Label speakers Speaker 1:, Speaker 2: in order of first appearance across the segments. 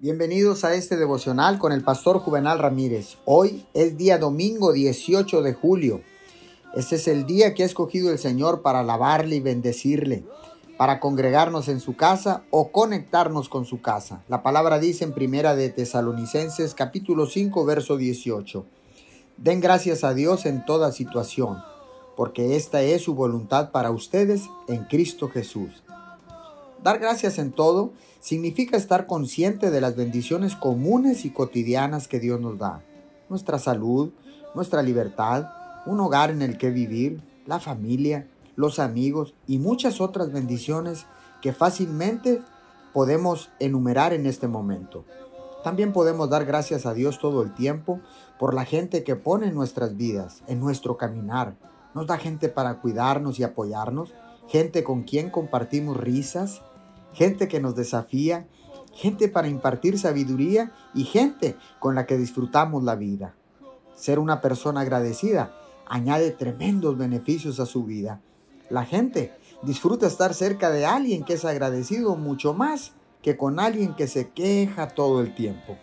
Speaker 1: Bienvenidos a este devocional con el pastor Juvenal Ramírez. Hoy es día domingo 18 de julio. Este es el día que ha escogido el Señor para alabarle y bendecirle, para congregarnos en su casa o conectarnos con su casa. La palabra dice en Primera de Tesalonicenses capítulo 5 verso 18. Den gracias a Dios en toda situación, porque esta es su voluntad para ustedes en Cristo Jesús. Dar gracias en todo significa estar consciente de las bendiciones comunes y cotidianas que Dios nos da. Nuestra salud, nuestra libertad, un hogar en el que vivir, la familia, los amigos y muchas otras bendiciones que fácilmente podemos enumerar en este momento. También podemos dar gracias a Dios todo el tiempo por la gente que pone en nuestras vidas, en nuestro caminar. Nos da gente para cuidarnos y apoyarnos, gente con quien compartimos risas, gente que nos desafía, gente para impartir sabiduría y gente con la que disfrutamos la vida. Ser una persona agradecida añade tremendos beneficios a su vida. La gente disfruta estar cerca de alguien que es agradecido mucho más que con alguien que se queja todo el tiempo.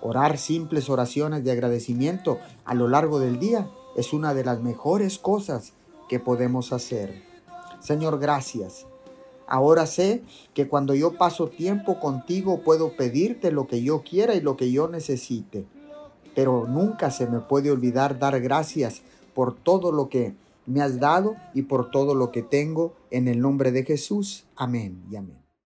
Speaker 1: Orar simples oraciones de agradecimiento a lo largo del día es una de las mejores cosas que podemos hacer. Señor, gracias Ahora sé que cuando yo paso tiempo contigo puedo pedirte lo que yo quiera y lo que yo necesite. Pero nunca se me puede olvidar dar gracias por todo lo que me has dado y por todo lo que tengo en el nombre de Jesús. Amén y amén.